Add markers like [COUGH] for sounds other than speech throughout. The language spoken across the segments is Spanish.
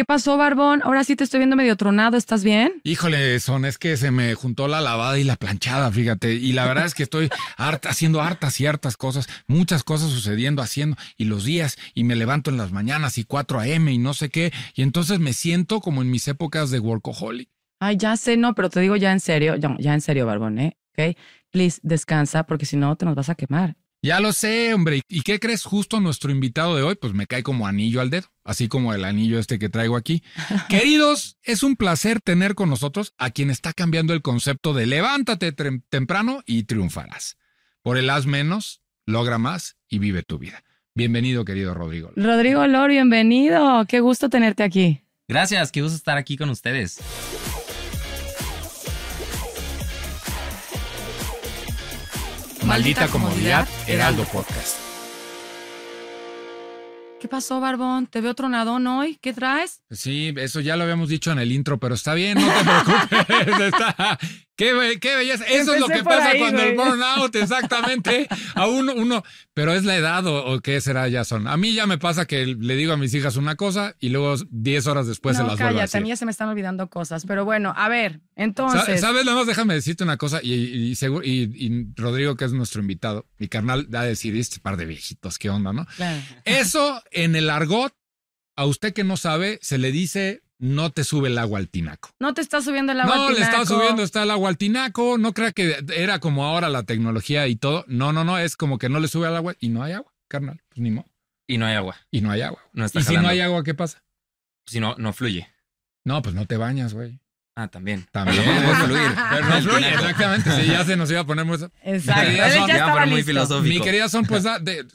¿qué pasó, Barbón? Ahora sí te estoy viendo medio tronado, ¿estás bien? Híjole, son, es que se me juntó la lavada y la planchada, fíjate. Y la verdad es que estoy harta, haciendo hartas y hartas cosas, muchas cosas sucediendo, haciendo, y los días, y me levanto en las mañanas y 4 a.m. y no sé qué. Y entonces me siento como en mis épocas de workaholic. Ay, ya sé, no, pero te digo ya en serio, ya, ya en serio, Barbón, ¿eh? ¿Ok? Please, descansa, porque si no te nos vas a quemar. Ya lo sé, hombre. ¿Y qué crees? Justo nuestro invitado de hoy, pues me cae como anillo al dedo, así como el anillo este que traigo aquí. [LAUGHS] Queridos, es un placer tener con nosotros a quien está cambiando el concepto de levántate temprano y triunfarás. Por el haz menos, logra más y vive tu vida. Bienvenido, querido Rodrigo. Rodrigo Lor, bienvenido. Qué gusto tenerte aquí. Gracias, qué gusto estar aquí con ustedes. Maldita Comodidad, Heraldo Podcast. ¿Qué pasó, Barbón? Te veo tronadón hoy. ¿Qué traes? Sí, eso ya lo habíamos dicho en el intro, pero está bien, no te [LAUGHS] preocupes. está, Qué, qué belleza. Eso es lo que pasa cuando el burnout, exactamente. [LAUGHS] A uno, uno, pero es la edad o, qué será ya son. A mí ya me pasa que le digo a mis hijas una cosa y luego 10 horas después se las vuelvo a decir. a mí ya se me están olvidando cosas. Pero bueno, a ver, entonces. ¿Sabes? Nada más déjame decirte una cosa y, y, y, Rodrigo, que es nuestro invitado, mi carnal, va a decir este par de viejitos, qué onda, ¿no? Eso en el argot, a usted que no sabe, se le dice no te sube el agua al tinaco. No te está subiendo el agua al tinaco. No, le está subiendo, está el agua al tinaco. No crea que era como ahora la tecnología y todo. No, no, no, es como que no le sube el agua y no hay agua, carnal. Pues ni modo. Y no hay agua. Y no hay agua. y si no hay agua, ¿qué pasa? Si no, no fluye. No, pues no te bañas, güey. Ah, también. También. No fluir. Pero no [LAUGHS] fluye, exactamente. Si ya se nos iba a poner muy... Exacto. ya muy filosófico. Mi querida son, pues, [LAUGHS] de,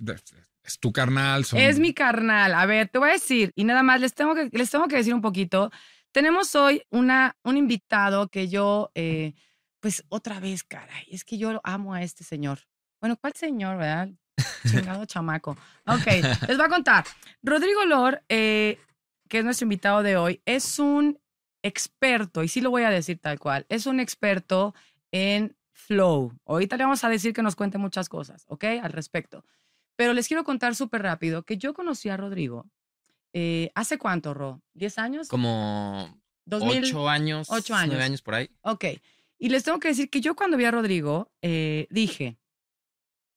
es tu carnal. Es mi carnal. A ver, te voy a decir, y nada más les tengo que, les tengo que decir un poquito. Tenemos hoy una, un invitado que yo, eh, pues otra vez, caray, es que yo amo a este señor. Bueno, ¿cuál señor, verdad? [LAUGHS] Chingado chamaco. Ok, les voy a contar. Rodrigo Lor, eh, que es nuestro invitado de hoy, es un experto, y sí lo voy a decir tal cual, es un experto en flow. Ahorita le vamos a decir que nos cuente muchas cosas, ¿ok? Al respecto. Pero les quiero contar súper rápido que yo conocí a Rodrigo eh, ¿Hace cuánto, Ro? ¿10 años? Como 8 años. 8 años. 9 años por ahí. Ok. Y les tengo que decir que yo cuando vi a Rodrigo, eh, dije.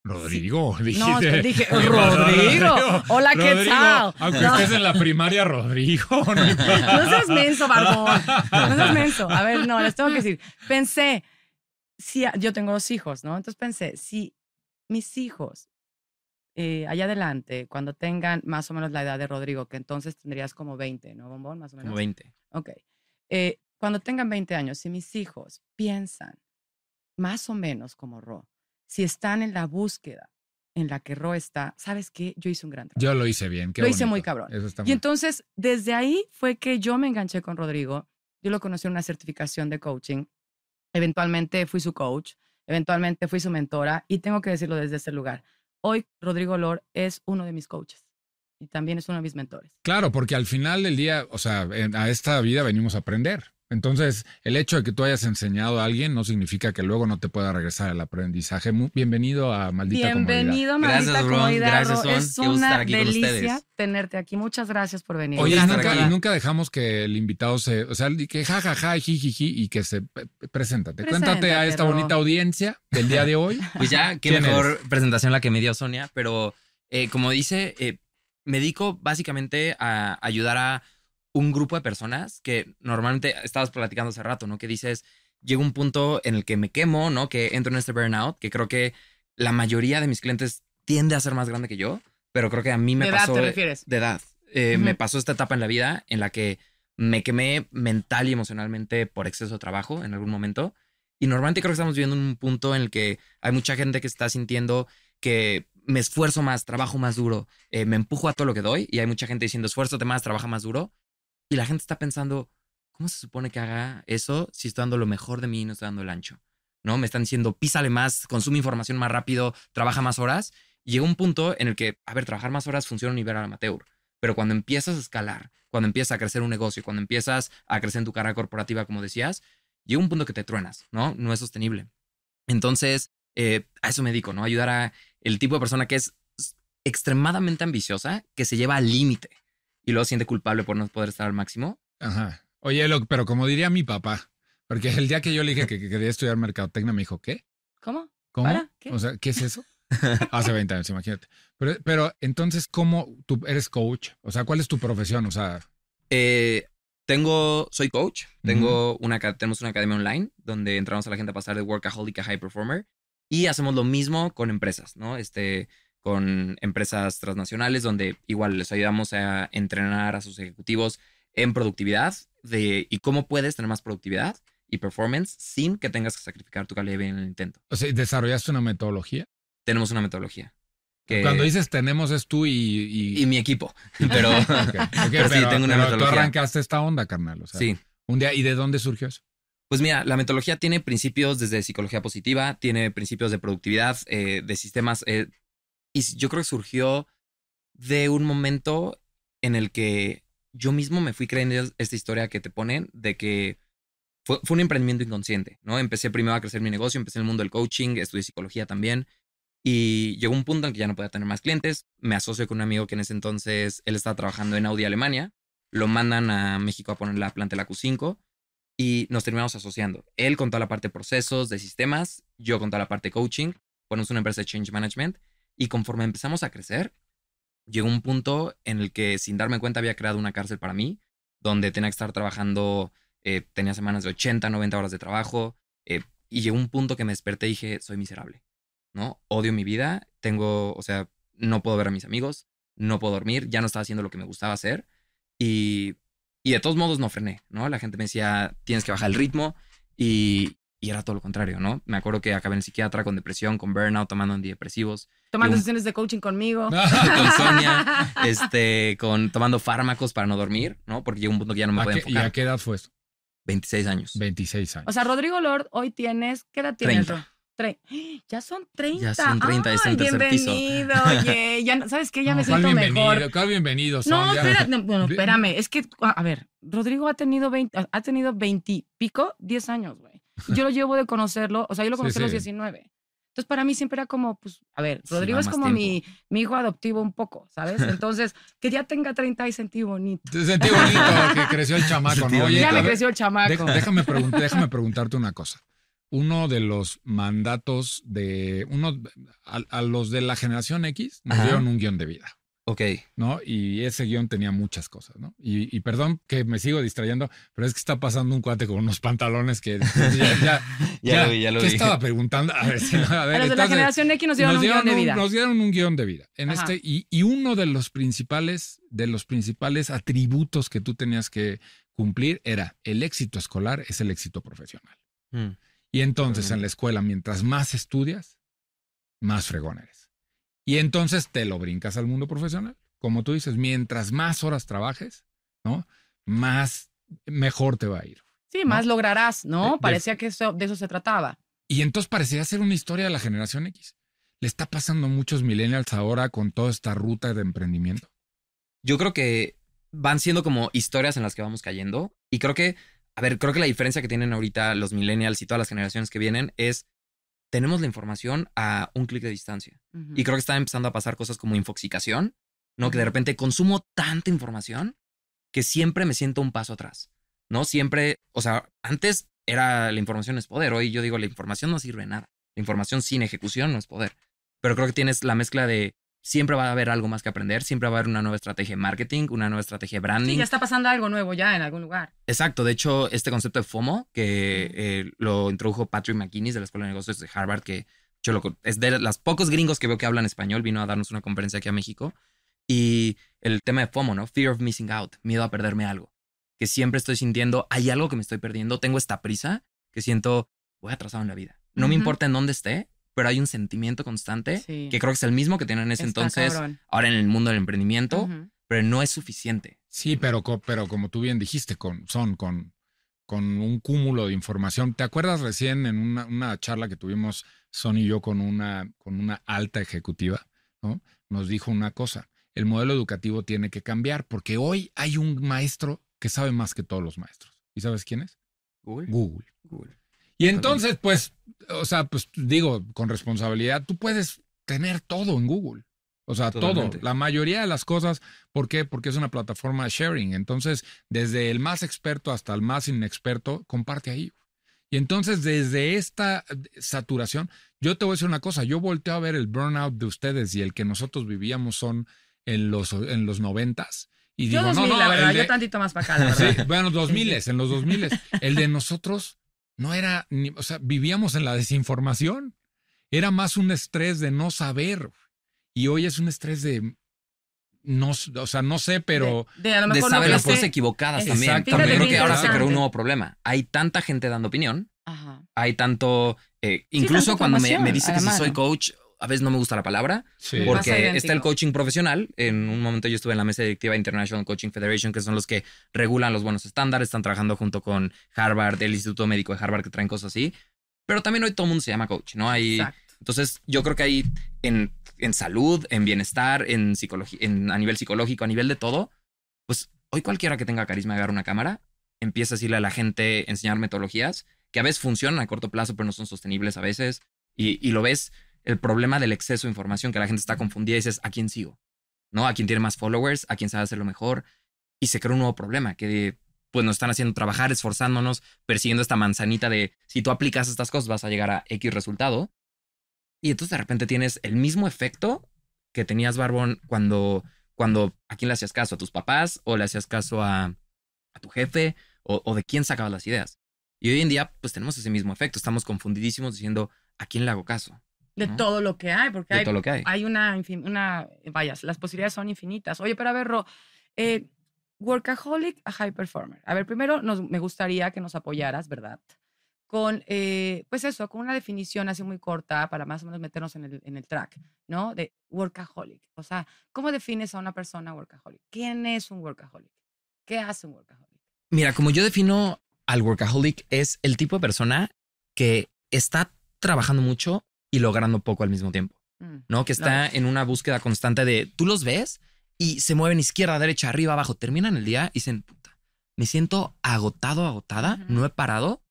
Rodrigo, dije. No, dije, Rodrigo. Hola, ¿qué tal? Aunque estés en la primaria, Rodrigo. [LAUGHS] No, no seas menso, Barbón. No seas menso. A ver, no, les tengo que decir. Pensé, si yo tengo dos hijos, ¿no? Entonces pensé, si mis hijos eh, allá adelante, cuando tengan más o menos la edad de Rodrigo, que entonces tendrías como 20, ¿no, Bombón? Más o menos. Como 20. Ok. Eh, cuando tengan 20 años, si mis hijos piensan más o menos como Ro, si están en la búsqueda en la que Ro está, ¿sabes qué? Yo hice un gran trabajo. Yo lo hice bien. lo hice muy cabrón. y entonces, desde ahí fue que yo me enganché con Rodrigo. Yo lo conocí en una certificación de coaching. Eventualmente fui su coach. Eventualmente fui su mentora. Y tengo que decirlo desde ese lugar hoy Rodrigo Lor es uno de mis coaches y también es uno de mis mentores. Claro, porque al final del día, o sea, a esta vida venimos a aprender. Entonces, el hecho de que tú hayas enseñado a alguien no significa que luego no te pueda regresar el aprendizaje. bienvenido a Maldita Bienvenido a Maldita Comodidad. es una delicia tenerte aquí. Muchas gracias por venir. Oye, y nunca, dejamos que el invitado se, o sea, que jajaja, ja, ja, jijiji, y que se preséntate. Cuéntate a esta bonita audiencia del día de hoy. [LAUGHS] Pues ya, qué mejor presentación la que me dio Sonia, pero eh, como dice, eh, me dedico básicamente a ayudar a un grupo de personas que normalmente estabas platicando hace rato, ¿no? Que dices, llega un punto en el que me quemo, ¿no? Que entro en este burnout, que creo que la mayoría de mis clientes tiende a ser más grande que yo, pero creo que a mí me ¿De pasó... ¿De edad te refieres? De edad. Eh, me pasó esta etapa en la vida en la que me quemé mental y emocionalmente por exceso de trabajo en algún momento. Y normalmente creo que estamos viviendo un punto en el que hay mucha gente que está sintiendo que me esfuerzo más, trabajo más duro, eh, me empujo a todo lo que doy y hay mucha gente diciendo esfuérzate más, trabaja más duro y la gente está pensando, ¿cómo se supone que haga eso si estoy dando lo mejor de mí y no estoy dando el ancho? ¿No? Me están diciendo, písale más, consume información más rápido, trabaja más horas. Y llega un punto en el que, a ver, trabajar más horas funciona a nivel amateur. Pero cuando empiezas a escalar, cuando empiezas a crecer un negocio, cuando empiezas a crecer en tu carrera corporativa, como decías, llega un punto que te truenas, ¿no? No es sostenible. Entonces, eh, a eso me dedico, ¿no? Ayudar a el tipo de persona que es extremadamente ambiciosa, que se lleva al límite y luego siente culpable por no poder estar al máximo. Ajá. Oye, lo- pero como diría mi papá, porque el día que yo le dije que, que quería estudiar mercadotecnia, me dijo, ¿qué? ¿Cómo? ¿Cómo? ¿Para? ¿Qué? O sea, ¿qué es eso? [LAUGHS] Hace 20 años, imagínate. Pero, pero entonces, ¿cómo tú eres coach? O sea, ¿cuál es tu profesión? O sea, Eh, tengo, soy coach, tengo una, tenemos una academia online donde entramos a la gente a pasar de workaholic a high performer y hacemos lo mismo con empresas, ¿no? Este, con empresas transnacionales donde igual les ayudamos a entrenar a sus ejecutivos en productividad de, y cómo puedes tener más productividad y performance sin que tengas que sacrificar tu calidad de vida en el intento. o sea, ¿desarrollaste una metodología? Tenemos una metodología. que- Cuando dices tenemos es tú y... y- y mi equipo, [LAUGHS] pero Ok, [LAUGHS] ok, pero sí, pero- tengo una pero tú metodología. arrancaste esta onda, carnal. O sea, sí. Un día, ¿y de dónde surgió eso? Pues mira, la metodología tiene principios desde psicología positiva, tiene principios de productividad, eh, de sistemas, eh, y yo creo que surgió de un momento en el que yo mismo me fui creyendo esta historia que te ponen de que fue, fue un emprendimiento inconsciente, ¿no? Empecé primero a crecer mi negocio, empecé en el mundo del coaching, estudié psicología también, y llegó un punto en que ya no podía tener más clientes, me asocio con un amigo que en ese entonces él estaba trabajando en Audi Alemania, lo mandan a México a poner la planta de la Q5, y nos terminamos asociando. Él con toda la parte de procesos, de sistemas, yo con toda la parte de coaching, ponemos una empresa de change management y conforme empezamos a crecer, llegó un punto en el que sin darme cuenta había creado una cárcel para mí, donde tenía que estar trabajando, eh, tenía semanas de 80, 90 horas de trabajo eh, y llegó un punto que me desperté y dije, soy miserable, ¿no? Odio mi vida, tengo, o sea, no puedo ver a mis amigos, no puedo dormir, ya no estaba haciendo lo que me gustaba hacer y y de todos modos no frené, ¿no? La gente me decía, tienes que bajar el ritmo y, y era todo lo contrario, ¿no? Me acuerdo que acabé en psiquiatra con depresión, con burnout, tomando antidepresivos, Tomando un- sesiones de coaching conmigo. [LAUGHS] con Sonia, este, con tomando fármacos para no dormir, ¿no? Porque llegó un punto que ya no me ¿A podía qué- ¿Y a enfocar. qué edad fue esto? 26 años. 26 años. O sea, Rodrigo Lord, hoy tienes, ¿qué edad tienes? 30. Ro? Tre- [GASPS] Ya son 30. Ya son 30, está en Ay, tercer piso. bienvenido, oye. [LAUGHS] Ya, no- ¿Sabes qué? Ya No, me ¿cuál siento bienvenido? mejor. ¿Cuál bienvenido? son? No, Ya- espérate, no, bueno, espérame. Es que, a ver, Rodrigo ha tenido 20, ha tenido 20 y pico, 10 años, güey. Yo lo llevo de conocerlo, o sea, yo lo Sí, conocí a los sí. 19. Entonces, para mí siempre era como, pues, a ver, Rodrigo es como mi, mi hijo adoptivo un poco, ¿sabes? [LAUGHS] Entonces, que ya tenga 30 y sentí bonito. Te sentí bonito que creció el chamaco, ¿no? Oye, ya me creció el chamaco. déjame, pregun- déjame preguntarte una cosa. Uno de los mandatos de uno a, a los de la generación X nos Ajá. dieron un guion de vida, Ok. ¿no? Y ese guion tenía muchas cosas, ¿no? Y, y perdón que me sigo distrayendo, pero es que está pasando un cuate con unos pantalones que [LAUGHS] ya, [LAUGHS] ya, Ya lo vi, ya lo ¿qué vi. estaba preguntando? A ver, si, a ver, a los de la generación X nos dieron un guion de vida. nos dieron un guion de vida. En Ajá. este, y, y uno de los principales, de los principales atributos que tú tenías que cumplir era el éxito escolar es el éxito profesional. Mm. Y entonces en la escuela, mientras más estudias, más fregón eres. Y entonces te lo brincas al mundo profesional. Como tú dices, mientras más horas trabajes, ¿no? Más mejor te va a ir. Sí, más lograrás, ¿no? de- Parecía que eso- de eso se trataba. Y entonces parecía ser una historia de la generación X. Le está pasando a muchos millennials ahora con toda esta ruta de emprendimiento. Yo creo que van siendo como historias en las que vamos cayendo. Y creo que, a ver, creo que la diferencia que tienen ahorita los millennials y todas las generaciones que vienen es, tenemos la información a un clic de distancia. Y creo que están empezando a pasar cosas como infoxicación, ¿no? Que de repente consumo tanta información que siempre me siento un paso atrás, ¿no? Siempre, o sea, antes era la información es poder, hoy yo digo la información no sirve de nada. La información sin ejecución no es poder. Pero creo que tienes la mezcla de siempre va a haber algo más que aprender, siempre va a haber una nueva estrategia de marketing, una nueva estrategia de branding. Sí, ya está pasando algo nuevo ya en algún lugar. Exacto, de hecho, este concepto de FOMO, que eh, lo introdujo Patrick McKinney de la Escuela de Negocios de Harvard, que yo lo, es de los pocos gringos que veo que hablan español, vino a darnos una conferencia aquí a México. Y el tema de FOMO, ¿no? Fear of missing out, miedo a perderme algo. Que siempre estoy sintiendo, hay algo que me estoy perdiendo, tengo esta prisa que siento, voy atrasado en la vida. No me importa en dónde esté, pero hay un sentimiento constante Sí. que creo que es el mismo que tienen en ese Está entonces, cabrón. ahora en el mundo del emprendimiento, pero no es suficiente. Sí, pero, pero como tú bien dijiste, con, son con, con un cúmulo de información. ¿Te acuerdas recién en una, una charla que tuvimos Son y yo con una, con una alta ejecutiva? ¿no? Nos dijo una cosa, el modelo educativo tiene que cambiar porque hoy hay un maestro que sabe más que todos los maestros. ¿Y sabes quién es? Google. Google. Google. Y entonces, pues, o sea, pues digo, con responsabilidad, tú puedes tener todo en Google O sea, Totalmente. todo, la mayoría de las cosas, ¿por qué? Porque es una plataforma de sharing. Entonces, desde el más experto hasta el más inexperto, comparte ahí. Y entonces, desde esta saturación, yo te voy a decir una cosa, yo volteo a ver el burnout de ustedes y el que nosotros vivíamos son en los, en los noventas. Y Yo digo, 2000, no, no, la verdad, de- yo tantito más para acá, la [LAUGHS] Sí, bueno, dos miles, en los dos miles. [LAUGHS] El de nosotros no era ni, o sea, vivíamos en la desinformación. Era más un estrés de no saber. Y hoy es un estrés de no, o sea, no sé, pero De, de a lo De mejor saber lo las cosas equivocadas también. Yo creo que ahora se creó un nuevo problema. Hay tanta gente dando opinión, Ajá. hay tanto, eh, incluso cuando me, me dice que si soy coach, a veces no me gusta la palabra, sí. Porque está el coaching profesional. En un momento yo estuve en la mesa directiva de International Coaching Federation, que son los que regulan los buenos estándares, están trabajando junto con Harvard, el Instituto Médico de Harvard, que traen cosas así. Pero también hoy todo el mundo se llama coach, ¿no? Hay, Exacto. entonces, yo creo que hay en, en salud, en bienestar, en psicología, en, a nivel psicológico, a nivel de todo, pues hoy cualquiera que tenga carisma de agarrar una cámara, empieza a decirle a la gente, enseñar metodologías que a veces funcionan a corto plazo, pero no son sostenibles a veces. Y, y lo ves, el problema del exceso de información, que la gente está confundida y dices, ¿a quién sigo? ¿No? ¿A quién tiene más followers? ¿A quién sabe hacerlo mejor? Y se crea un nuevo problema que pues nos están haciendo trabajar, esforzándonos, persiguiendo esta manzanita de si tú aplicas estas cosas vas a llegar a X resultado. Y entonces de repente tienes el mismo efecto que tenías, Barbón, cuando, cuando a quién le hacías caso, a tus papás o le hacías caso a, a tu jefe o, o de quién sacabas las ideas. Y hoy en día, pues tenemos ese mismo efecto. Estamos confundidísimos diciendo a quién le hago caso De ¿no? todo lo que hay, porque de hay, todo lo que hay. hay una, una, vaya, las posibilidades son infinitas. Oye, pero a ver, Ro, eh, workaholic a high performer. A ver, primero nos, me gustaría que nos apoyaras, ¿verdad? Con, eh, pues eso, con una definición así muy corta para más o menos meternos en el, en el track, ¿no? De workaholic. O sea, ¿cómo defines a una persona workaholic? ¿Quién es un workaholic? ¿Qué hace un workaholic? Mira, como yo defino al workaholic, es el tipo de persona que está trabajando mucho y logrando poco al mismo tiempo, Mm, ¿no? Que está en una búsqueda constante de tú los ves y se mueven izquierda, derecha, arriba, abajo, terminan el día y dicen, puta, me siento agotado, agotada, no he parado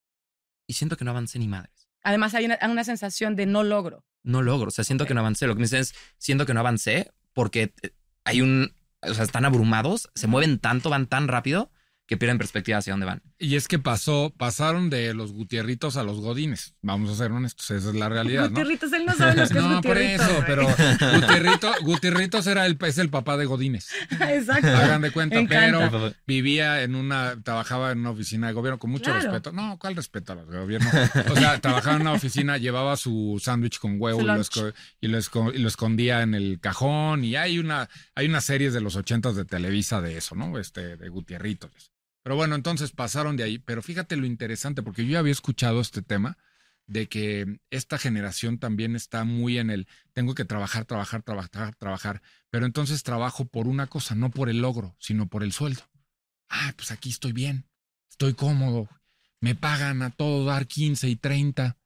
y siento que no avancé ni madres. Además, hay una, una sensación de no logro. No logro, o sea, siento que no avancé. Lo que me dicen es, siento que no avancé porque eh, hay un, o sea, están abrumados, se mueven tanto, van tan rápido que pierden perspectiva hacia dónde van. Y es que pasó, pasaron de los Gutierritos a los Godines. Vamos a ser honestos, esa es la realidad, ¿no? Gutierritos, él no sabe lo que es [LAUGHS] No, por eso, pero Gutierrito, Gutierritos era el, es el papá de Godines. [LAUGHS] Exacto. Hagan de cuenta, encanta. pero vivía en una, trabajaba en una oficina de gobierno con mucho Claro. respeto. No, ¿cuál respeto a los de gobierno? O sea, trabajaba en una oficina, llevaba su sándwich con huevo lo, lo y lo escondía en el cajón. Y hay una, hay unas series de los ochentas de Televisa de eso, ¿no? Este, de Gutierritos. Pero bueno, entonces pasaron de ahí. Pero fíjate lo interesante, porque yo ya había escuchado este tema de que esta generación también está muy en el tengo que trabajar, trabajar, trabajar, trabajar, pero entonces trabajo por una cosa, no por el logro, sino por el sueldo. Ah, pues aquí estoy bien, estoy cómodo, me pagan a todo dar 15 y 30,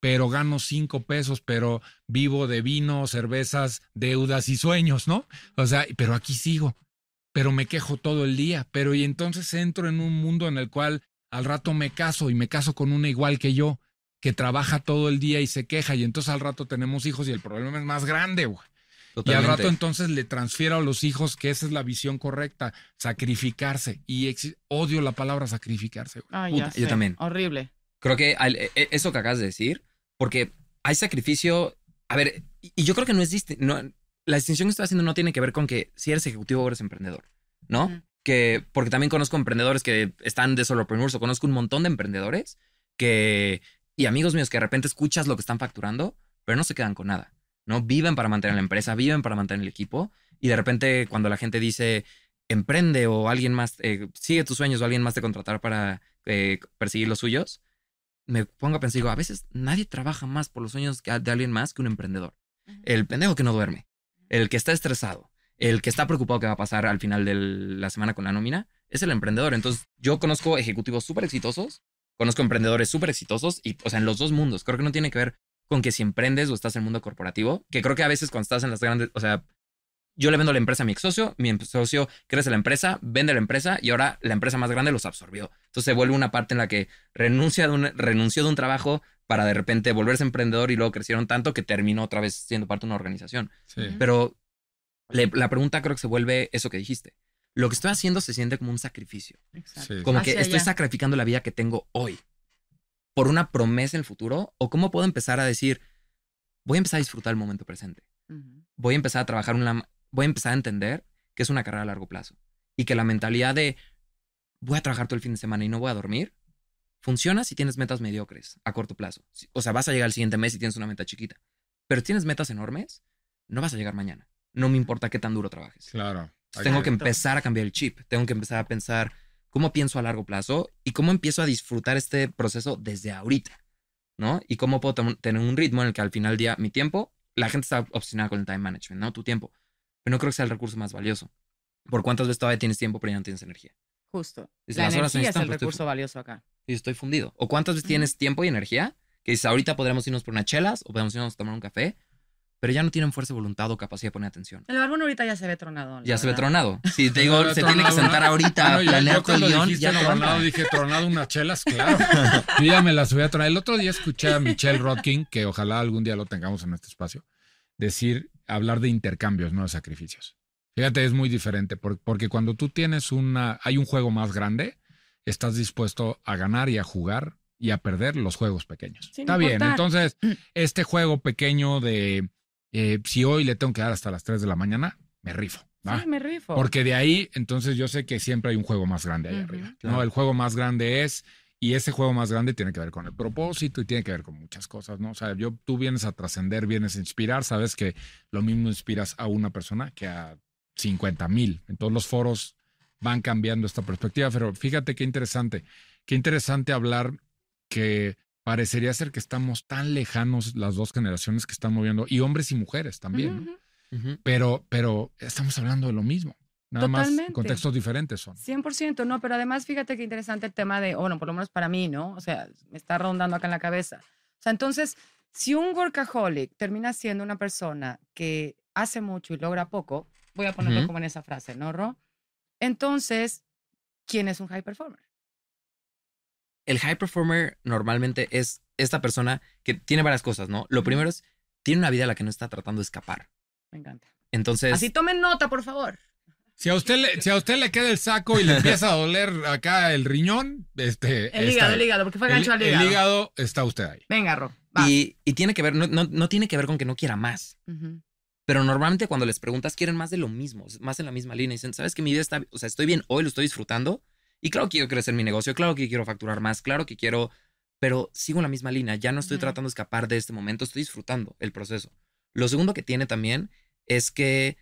pero gano 5 pesos, pero vivo de vino, cervezas, deudas y sueños, ¿no? O sea, pero aquí sigo, pero me quejo todo el día, pero y entonces entro en un mundo en el cual al rato me caso y me caso con una igual que yo, que trabaja todo el día y se queja y entonces al rato tenemos hijos y el problema es más grande, güey. Y al rato entonces le transfiero a los hijos que esa es la visión correcta, sacrificarse. Y odio la palabra sacrificarse. güey. Ay, Puta, ya yo también. Horrible. Creo que al- e- e- eso que acabas de decir, porque hay sacrificio. A ver, y y yo creo que no es disti- no, la distinción que estoy haciendo no tiene que ver con que si eres ejecutivo o eres emprendedor, ¿no? Que porque también conozco emprendedores que están de solopreneurs o conozco un montón de emprendedores que y amigos míos que de repente escuchas lo que están facturando, pero no se quedan con nada, ¿no? Viven para mantener la empresa, viven para mantener el equipo y de repente cuando la gente dice emprende o alguien más eh, sigue tus sueños o alguien más te contratar para eh, perseguir los suyos, me pongo a pensar, digo, a veces nadie trabaja más por los sueños de alguien más que un emprendedor. El pendejo que no duerme, el que está estresado, el que está preocupado que va a pasar al final de la semana con la nómina, es el emprendedor. Entonces, yo conozco ejecutivos súper exitosos, conozco emprendedores súper exitosos y, o sea, en los dos mundos. Creo que no tiene que ver con que si emprendes o estás en el mundo corporativo, que creo que a veces cuando estás en las grandes, o sea, yo le vendo la empresa a mi ex socio, mi ex socio crece la empresa, vende la empresa y ahora la empresa más grande los absorbió. Entonces se vuelve una parte en la que renuncia de un, renunció de un trabajo para de repente volverse emprendedor y luego crecieron tanto que terminó otra vez siendo parte de una organización. Sí. Pero le- la pregunta creo que se vuelve eso que dijiste. Lo que estoy haciendo se siente como un sacrificio. Sí. Como que estoy allá. sacrificando la vida que tengo hoy por una promesa en el futuro. O cómo puedo empezar a decir, voy a empezar a disfrutar el momento presente. Voy a empezar a trabajar una... Voy a empezar a entender que es una carrera a largo plazo. Y que la mentalidad de voy a trabajar todo el fin de semana y no voy a dormir, funciona si tienes metas mediocres a corto plazo. O sea, vas a llegar el siguiente mes y tienes una meta chiquita. Pero si tienes metas enormes, no vas a llegar mañana. No me importa qué tan duro trabajes. Claro. Entonces, tengo que empezar a cambiar el chip. Tengo que empezar a pensar cómo pienso a largo plazo y cómo empiezo a disfrutar este proceso desde ahorita, ¿no? Y cómo puedo tener un ritmo en el que al final del día mi tiempo, la gente está obsesionada con el time management, ¿no? Tu tiempo. Pero no creo que sea el recurso más valioso. ¿Por cuántas veces todavía tienes tiempo pero ya no tienes energía? Justo. Dice, La las horas se energía es el recurso valioso acá. Y estoy fundido. ¿O cuántas veces tienes tiempo y energía? Que dices, ahorita podremos irnos por unas chelas o podemos irnos a tomar un café, pero ya no tienen fuerza de voluntad o capacidad de poner atención. El barbón ahorita ya se ve tronado. Ya se ve tronado. Si te [LAUGHS] digo, Se tiene que sentar ahorita Bueno, a planear todo el guion, ya no tronado, dije tronado unas chelas, claro. [LAUGHS] Yo ya me las voy a traer. El otro día escuché a Michelle Rodkin, que ojalá algún día lo tengamos en este espacio, decir, hablar de intercambios, no de sacrificios. Fíjate, es muy diferente, por- porque cuando tú tienes una, hay un juego más grande, estás dispuesto a ganar y a jugar y a perder los juegos pequeños. Sin Está bien, importar. entonces, este juego pequeño de, eh, si hoy le tengo que dar hasta las 3 de la mañana, me rifo. ¿va? Sí, me rifo. Porque de ahí, entonces yo sé que siempre hay un juego más grande ahí Ujú. arriba. Claro. ¿no? El juego más grande es, y ese juego más grande tiene que ver con el propósito y tiene que ver con muchas cosas, ¿no? O sea, yo, tú vienes a trascender, vienes a inspirar, sabes que lo mismo inspiras a una persona que a 50 mil. En todos los foros van cambiando esta perspectiva, pero fíjate qué interesante, qué interesante hablar que parecería ser que estamos tan lejanos las dos generaciones que están moviendo, y hombres y mujeres también, Ujú, ¿no? ujú. Ujú. pero, pero estamos hablando de lo mismo. Nada más Totalmente. contextos diferentes son. 100%, no, pero además fíjate qué interesante el tema de, bueno, por lo menos para mí, ¿no? O sea, me está rondando acá en la cabeza. O sea, entonces, si un workaholic termina siendo una persona que hace mucho y logra poco, voy a ponerlo Ujú. como en esa frase, ¿no, Ro? Entonces, ¿quién es un high performer? El high performer normalmente es esta persona que tiene varias cosas, ¿no? Lo primero es, tiene una vida a la que no está tratando de escapar. Me encanta. Entonces, Así tomen nota, por favor. Si a usted le, si a usted le queda el saco y le empieza a doler acá el riñón, este. El está hígado, el hígado, porque fue El- gancho al el hígado. hígado está usted ahí. Venga, Ro. y, y tiene que ver, no, no, no tiene que ver con que no quiera más. Pero normalmente cuando les preguntas quieren más de lo mismo, más en la misma línea. Dicen, ¿sabes que mi vida está, o sea, estoy bien hoy, lo estoy disfrutando? Y claro que quiero crecer mi negocio, claro que quiero facturar más, claro que quiero, pero sigo en la misma línea. Ya no estoy tratando de escapar de este momento, estoy disfrutando el proceso. Lo segundo que tiene también es que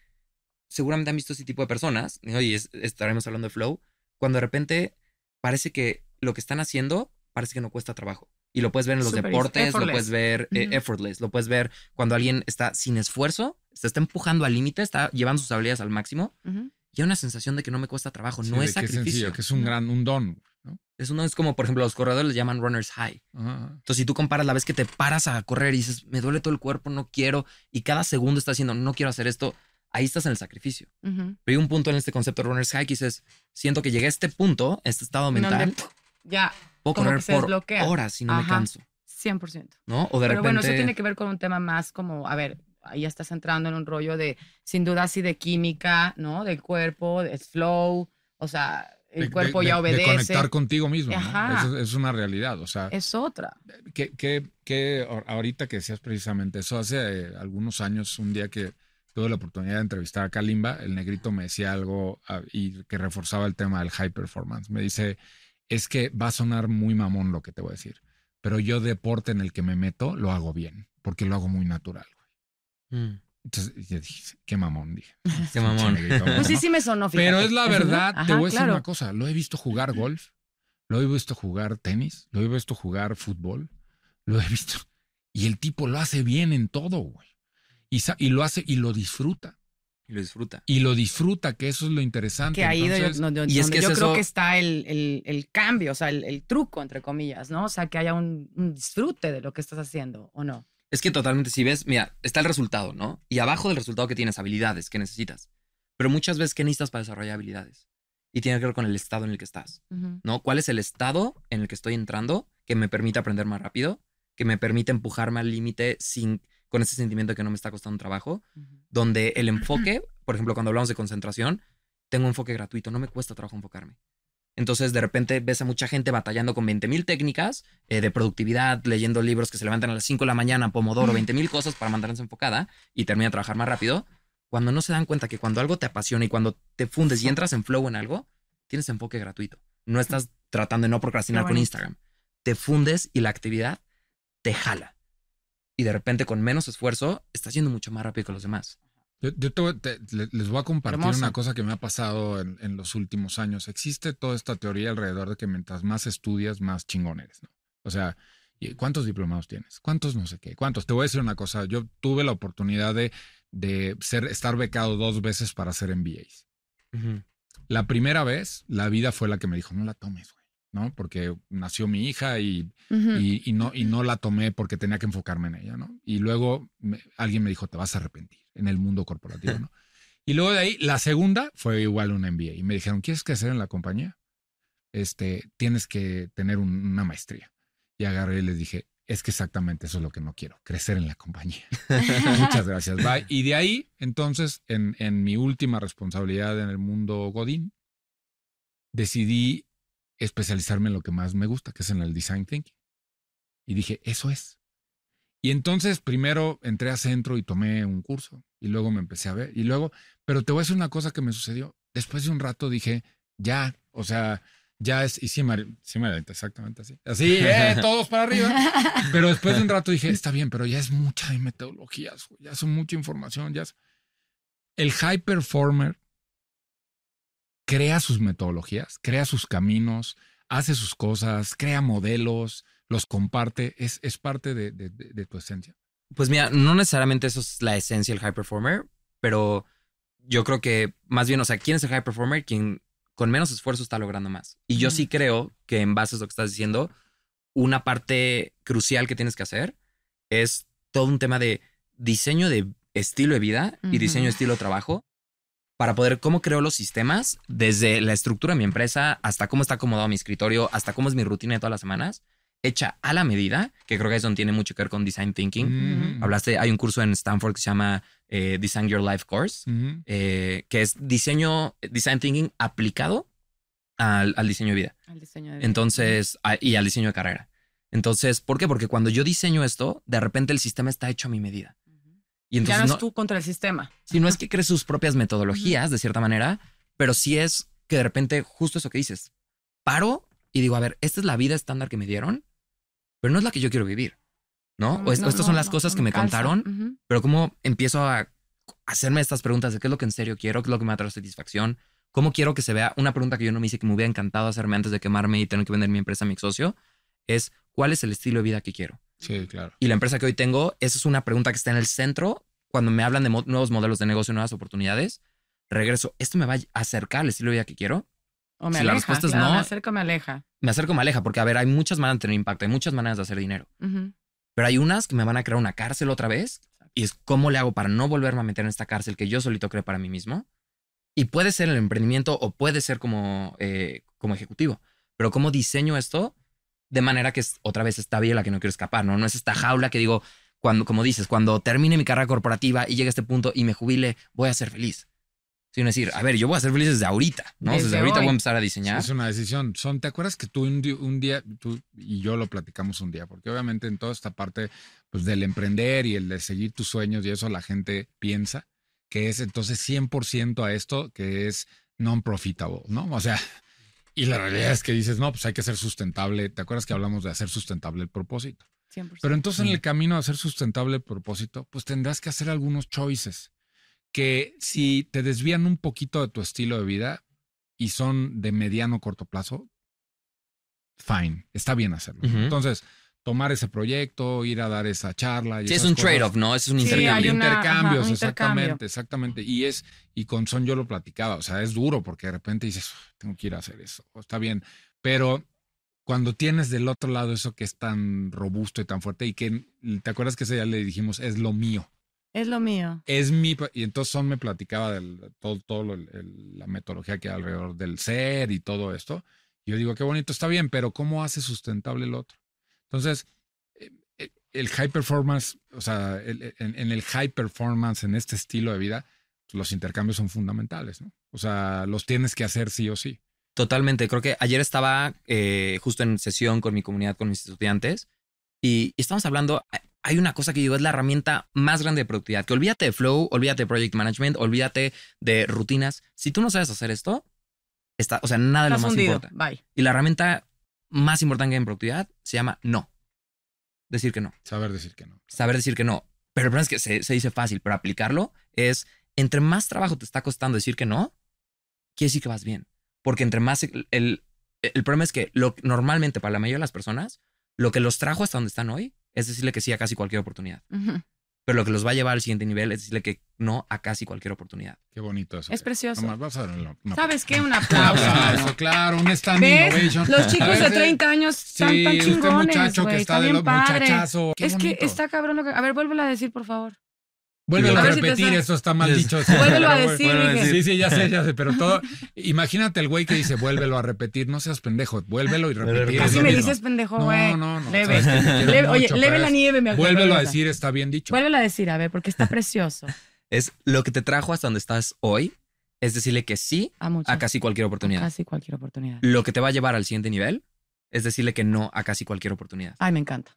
seguramente han visto ese tipo de personas, y hoy es- estaremos hablando de flow, cuando de repente parece que lo que están haciendo parece que no cuesta trabajo. Y lo puedes ver en los easy, deportes, lo effortless. puedes ver eh, effortless, lo puedes ver cuando alguien está sin esfuerzo, se está empujando al límite, está llevando sus habilidades al máximo Ujú. y hay una sensación de que no me cuesta trabajo, Sí, no es que sacrificio. sencillo, que es un No. gran, un don. ¿no? Es uno es como, por ejemplo, los corredores les llaman runners high. Ajá. Entonces, si tú comparas la vez que te paras a correr y dices, me duele todo el cuerpo, no quiero, y cada segundo estás diciendo, no quiero hacer esto, ahí estás en el sacrificio. Ujú. Pero hay un punto en este concepto de runners high que dices, siento que llegué a este punto, a este estado mental, puf, Ya, puedo como correr que se por desbloquea. horas y no me canso, 100%. ¿no? O de Pero repente... bueno, eso tiene que ver con un tema más como, a ver, ahí ya estás entrando en un rollo de, sin duda, así de química, ¿no? Del cuerpo, de flow, o sea, el De- cuerpo de- ya de- obedece. De conectar contigo mismo. ¿no? Ajá. Eso es una realidad. O sea, Es otra. que, que, que ahor- ahorita que decías precisamente eso, hace eh, algunos años, un día que tuve la oportunidad de entrevistar a Kalimba, el negrito me decía algo ah, y que reforzaba el tema del high performance. Me dice, es que va a sonar muy mamón lo que te voy a decir, pero yo deporte en el que me meto lo hago bien, porque lo hago muy natural. güey". Mm, Entonces yo dije, qué mamón, dije. [LAUGHS] qué mamón. Pues sí, ¿no? sí me sonó, fíjate. Pero es la verdad, te voy a decir claro. una cosa, lo he visto jugar golf, lo he visto jugar tenis, lo he visto jugar fútbol, lo he visto. Y el tipo lo hace bien en todo, güey. Y lo hace y lo disfruta. Y lo disfruta. Y lo disfruta, que eso es lo interesante. Que ahí Entonces, donde, donde y es que yo es creo eso- que está el, el- el cambio, o sea, el, el truco, entre comillas, ¿no? O sea, que haya un, un disfrute de lo que estás haciendo, ¿o no? Es que totalmente, si ves, mira, está el resultado, ¿no? Y abajo del resultado que tienes habilidades que necesitas. Pero muchas veces, ¿qué necesitas para desarrollar habilidades? Y tiene que ver con el estado en el que estás. ¿no? ¿Cuál es el estado en el que estoy entrando que me permite aprender más rápido? Que me permite empujarme al límite sin con ese sentimiento de que no me está costando un trabajo, donde el [CLEARS THROAT] enfoque por ejemplo, cuando hablamos de concentración, tengo enfoque gratuito, no me cuesta trabajo enfocarme. Entonces, de repente ves a mucha gente batallando con 20 mil técnicas eh, de productividad, leyendo libros que se levantan a las 5 de la mañana, Pomodoro, 20 mil cosas para mantenerse enfocada y termina de trabajar más rápido. Cuando no se dan cuenta que cuando algo te apasiona y cuando te fundes y entras en flow en algo, tienes enfoque gratuito. No estás tratando de no procrastinar con Instagram. Te fundes y la actividad te jala. Y de repente, con menos esfuerzo, estás yendo mucho más rápido que los demás. Yo, les voy a compartir una cosa que me ha pasado en, los últimos años. Existe toda esta teoría alrededor de que mientras más estudias, más chingón eres, ¿no? O sea, ¿cuántos diplomados tienes? ¿Cuántos no sé qué? ¿Cuántos? Te voy a decir una cosa. Yo tuve la oportunidad de, de ser, estar becado dos veces para hacer MBAs. La primera vez, la vida fue la que me dijo, no la tomes, güey. ¿No? Porque nació mi hija y, y, no, y no la tomé porque tenía que enfocarme en ella, ¿no? Y luego alguien me dijo, te vas a arrepentir en el mundo corporativo, ¿no? [LAUGHS] y luego de ahí, la segunda fue igual un MBA. Y me dijeron, ¿quieres crecer en la compañía? Este, tienes que tener una maestría. Y agarré y les dije, es que exactamente eso es lo que no quiero, crecer en la compañía. [LAUGHS] [LAUGHS] Muchas gracias. Bye. Y de ahí, entonces, en, en mi última responsabilidad en el mundo Godín, decidí especializarme en lo que más me gusta, que es en el design thinking. Y dije, eso es. Y entonces primero entré a centro y tomé un curso y luego me empecé a ver y luego, pero te voy a decir una cosa que me sucedió. Después de un rato dije, ya, o sea, ya es, y sí, sí exactamente así. Así, eh, [LAUGHS] todos para arriba. Pero después de un rato dije, [LAUGHS] está bien, pero ya es mucha metodologías, ya son mucha información, ya El high performer crea sus metodologías, crea sus caminos, hace sus cosas, crea modelos, los comparte, es, es parte de, tu esencia. Pues mira, no necesariamente eso es la esencia del high performer, pero yo creo que más bien, o sea, ¿quién es el high performer? Quien con menos esfuerzo está logrando más. Y yo sí creo que en base a lo que estás diciendo, una parte crucial que tienes que hacer es todo un tema de diseño de estilo de vida y diseño de estilo de trabajo para poder cómo creo los sistemas, desde la estructura de mi empresa hasta cómo está acomodado mi escritorio, hasta cómo es mi rutina de todas las semanas, hecha a la medida, que creo que eso tiene mucho que ver con design thinking. Mm. Hablaste, hay un curso en Stanford que se llama eh, Design Your Life Course, eh, que es diseño, design thinking aplicado al, diseño de vida. Al diseño de vida. Entonces, y al diseño de carrera. Entonces, ¿por qué? Porque cuando yo diseño esto, de repente el sistema está hecho a mi medida ya no es tú contra el sistema. Si no es que crees sus propias metodologías, de cierta manera, pero sí es que de repente, justo eso que dices, paro y digo, a ver, esta es la vida estándar que me dieron, pero no es la que yo quiero vivir, ¿no? o, estas son las cosas que me contaron, pero cómo empiezo a hacerme estas preguntas de qué es lo que en serio quiero, qué es lo que me va a traer satisfacción, cómo quiero que se vea. Una pregunta que yo no me hice que me hubiera encantado hacerme antes de quemarme y tener que vender mi empresa a mi socio es, ¿cuál es el estilo de vida que quiero? Sí, claro. Y la empresa que hoy tengo, esa es una pregunta que está en el centro. Cuando me hablan de nuevos modelos de negocio, nuevas oportunidades, regreso, ¿esto me va a acercar al estilo de vida que quiero? O me aleja. La respuesta es no. Me acerco, me aleja. Me acerco, me aleja, porque a ver, hay muchas maneras de tener impacto, hay muchas maneras de hacer dinero. Pero hay unas que me van a crear una cárcel otra vez. Y es cómo le hago para no volverme a meter en esta cárcel que yo solito creo para mí mismo. Y puede ser el emprendimiento o puede ser como, eh, como ejecutivo. Pero cómo diseño esto de manera que es otra vez esta vía la que no quiero escapar, ¿no? No es esta jaula que digo, cuando, como dices, cuando termine mi carrera corporativa y llegue a este punto y me jubile, voy a ser feliz. Sino decir, a ver, yo voy a ser feliz desde ahorita, ¿no? Desde, ahorita voy a empezar a diseñar. es una decisión. Son, ¿te acuerdas que tú un, día, tú y yo lo platicamos un día? Porque obviamente en toda esta parte pues, del emprender y el de seguir tus sueños y eso la gente piensa que es entonces 100% a esto que es non-profitable, ¿no? O sea, y la realidad es que dices, no, pues hay que ser sustentable. ¿Te acuerdas que hablamos de hacer sustentable el propósito? Pero entonces en el camino a hacer sustentable el propósito, pues tendrás que hacer algunos choices que si te desvían un poquito de tu estilo de vida y son de mediano o corto plazo, fine, está bien hacerlo. Entonces, tomar ese proyecto, ir a dar esa charla. sí, es un trade-off, ¿no? Es un intercambio. Sí, intercambios, exactamente, exactamente. Y es, y con Son yo lo platicaba, o sea, es duro porque de repente dices, tengo que ir a hacer eso, está bien. Pero cuando tienes del otro lado eso que es tan robusto y tan fuerte y que, ¿te acuerdas que ese día le dijimos, es lo mío? Es lo mío. Es mi, y entonces Son me platicaba de todo, todo la metodología que hay alrededor del ser y todo esto. yo digo, qué bonito, está bien, pero ¿cómo hace sustentable el otro? Entonces, eh, eh, el high performance, o sea, en, el high performance, en este estilo de vida, los intercambios son fundamentales, ¿no? O sea, los tienes que hacer sí o sí. Totalmente. Creo que ayer estaba eh, justo en sesión con mi comunidad, con mis estudiantes, y estamos hablando, hay una cosa que digo, es la herramienta más grande de productividad, que olvídate de flow, olvídate de project management, olvídate de rutinas. Si tú no sabes hacer esto, está, o sea, nada de lo más hundido. importa. Bye. Y la herramienta más importante que en productividad se llama no. Decir que no. Saber decir que no. Saber decir que no. Pero el problema es que se, se dice fácil, pero aplicarlo es, entre más trabajo te está costando decir que no, quiere decir que vas bien. Porque entre más, el, el, el problema es que lo, normalmente para la mayoría de las personas, lo que los trajo hasta donde están hoy es decirle que sí a casi cualquier oportunidad. Pero lo que los va a llevar al siguiente nivel es decirle que no a casi cualquier oportunidad. Qué bonito eso. Es precioso. Vamos, vamos a darle una- ¿Sabes qué? Un Un aplauso. aplauso, mano. claro, un stand ¿Ves? innovation. Los chicos de Ese- 30 años están Sí, tan este chingones, muchacho güey. que está Está de bien los padre. muchachazo. Qué Es que bonito. está cabrón lo que... A ver, vuélvelo a decir, por favor. Vuélvelo A si repetir, esto está mal dicho. Vuélvelo a Pero decir, vuélvelo a dije. Sí, sí, ya sé, ya sé, pero todo. Imagínate el güey que dice, vuélvelo a repetir. No seas pendejo, vuélvelo y repetir. Casi me dices pendejo, No, güey. no, no, Leve. quiero Leve- Oye, mucho, leve la nieve, me acuerdo Vuélvelo a decir, está bien dicho. Vuélvelo a decir, a ver, porque está precioso. [LAUGHS] Es lo que te trajo hasta donde estás hoy, es decirle que sí A casi cualquier oportunidad. Casi cualquier oportunidad. Lo que te va a llevar al siguiente nivel es decirle que no a casi cualquier oportunidad. Ay, me encanta.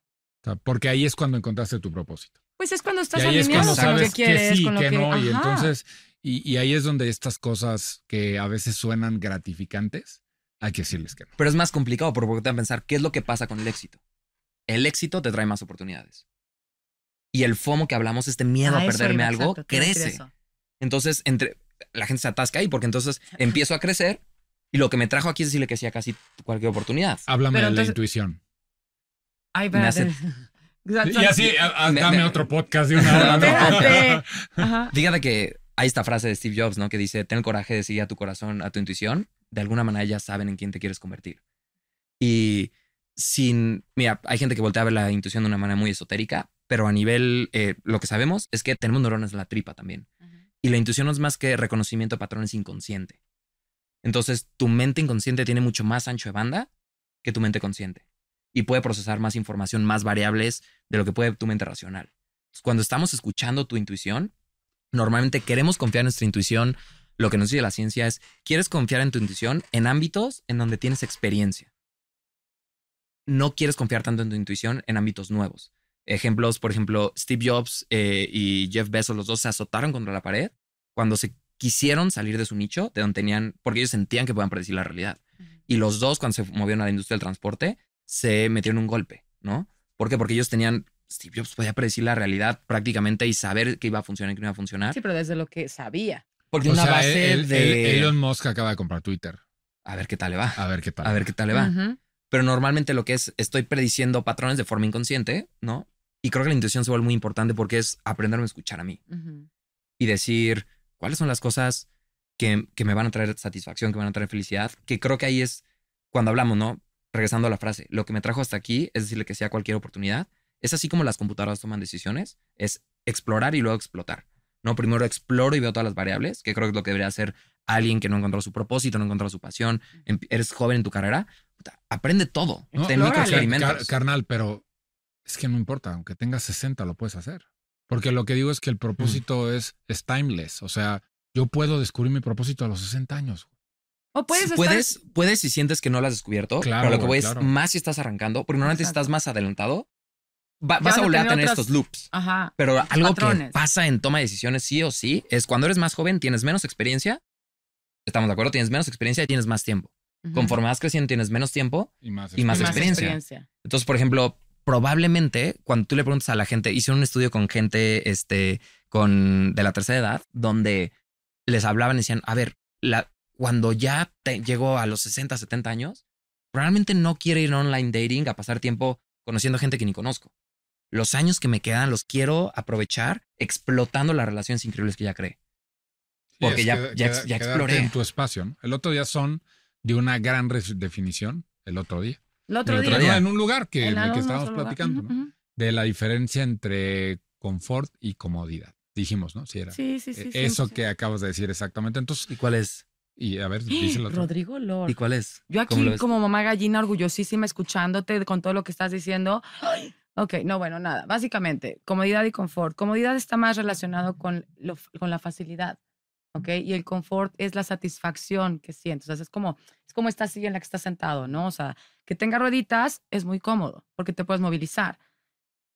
Porque ahí es cuando encontraste tu propósito. Pues es cuando estás y ahí es alineado con lo que sabes que, quieres, sí, con lo que que... no. Y entonces, y, y ahí es donde estas cosas que a veces suenan gratificantes, hay que decirles que no. Pero es más complicado porque te van a pensar, ¿qué es lo que pasa con el éxito? El éxito te trae más oportunidades. Y el FOMO que hablamos, este miedo A a eso perderme iba, algo, exacto, crece. Entonces, entre la gente se atasca ahí porque entonces empiezo a crecer y lo que me trajo aquí es decirle que sí a casi cualquier oportunidad. Háblame Pero de entonces- la intuición. Ay, Me. Y así, a- a- Me- dame me- otro podcast de una hora. ¿no? Espérate. [LAUGHS] Ajá. Fíjate que hay esta frase de Steve Jobs, ¿no? Que dice, ten el coraje de seguir a tu corazón, a tu intuición. De alguna manera ya saben en quién te quieres convertir. Y sin, mira, hay gente que voltea a ver la intuición de una manera muy esotérica, pero a nivel, eh, lo que sabemos es que tenemos neuronas en la tripa también. Y la intuición no es más que reconocimiento de patrones inconsciente. Entonces, tu mente inconsciente tiene mucho más ancho de banda que tu mente consciente. Y puede procesar más información, más variables de lo que puede tu mente racional. Entonces, cuando estamos escuchando tu intuición, normalmente queremos confiar en nuestra intuición. Lo que nos dice la ciencia es, quieres confiar en tu intuición en ámbitos en donde tienes experiencia. No quieres confiar tanto en tu intuición en ámbitos nuevos. Ejemplos, por ejemplo, Steve Jobs eh, y Jeff Bezos, los dos se azotaron contra la pared cuando se quisieron salir de su nicho, de donde tenían, porque ellos sentían que podían predecir la realidad. Y los dos, cuando se movieron a la industria del transporte, se metieron un golpe, ¿no? ¿Por qué? Porque ellos tenían, Steve Jobs podía predecir la realidad prácticamente y saber que iba a funcionar y que no iba a funcionar. Sí, pero desde lo que sabía. Porque O una sea, base de... el- Elon Musk acaba de comprar Twitter. A ver qué tal le va. A ver qué tal. A ver qué tal le va. Pero normalmente lo que es, estoy prediciendo patrones de forma inconsciente, ¿no? Y creo que la intuición se vuelve muy importante porque es aprenderme a escuchar a mí y decir cuáles son las cosas que, que me van a traer satisfacción, que me van a traer felicidad. Que creo que ahí es cuando hablamos, ¿no? Regresando a la frase, lo que me trajo hasta aquí es decirle que sea cualquier oportunidad. Es así como las computadoras toman decisiones, es explorar y luego explotar. No, primero exploro y veo todas las variables, que creo que es lo que debería hacer alguien que no encontró su propósito, no encontró su pasión, em- eres joven en tu carrera, puta, aprende todo, No, ten. Car- carnal, pero es que no importa, aunque tengas 60 lo puedes hacer. Porque lo que digo es que el propósito Mm. es, es timeless. O sea, yo puedo descubrir mi propósito a los 60 años. O puedes estar... puedes, puedes si sientes que no lo has descubierto, Claro, pero lo que voy es más si estás arrancando, porque normalmente Exacto. estás más adelantado, va- vas a volver a tener estos loops. Ajá. Pero algo que pasa en toma de decisiones sí o sí es cuando eres más joven, tienes menos experiencia. Estamos de acuerdo, tienes menos experiencia y tienes más tiempo. Conforme vas creciendo, tienes menos tiempo. Y más, Y más Y experiencia. Entonces, por ejemplo, probablemente cuando tú le preguntas a la gente, hice un estudio con gente este, con, de la tercera edad, donde les hablaban y decían, a ver, la, cuando ya te, llego a los 60, 70 años, probablemente no quiero ir a online dating a pasar tiempo conociendo gente que ni conozco. Los años que me quedan los quiero aprovechar explotando las relaciones increíbles que ya creé. porque es ya- queda- ya- queda- ya exploré. en tu espacio. ¿no? El otro día son de una gran definición, el otro día. El otro El día. otro día. En un lugar que, En el que estábamos platicando, de la diferencia entre confort y comodidad. Dijimos, ¿no? Sí, era. Sí, sí, sí. Eh, sí, Eso sí. que acabas de decir exactamente. Entonces, ¿Y cuál es? Y a ver, díselo tú. Rodrigo Lord. ¿Y cuál es? Yo ¿Cómo lo aquí como mamá gallina orgullosísima escuchándote con todo lo que estás diciendo. Ay, Ok, no, bueno, nada. Básicamente, comodidad y confort. Comodidad está más relacionado con, lo- con la facilidad. ¿ok? Y el confort es la satisfacción que sientes. O sea, es como, es como esta silla en la que estás sentado, ¿no? O sea, que tenga rueditas es muy cómodo porque te puedes movilizar,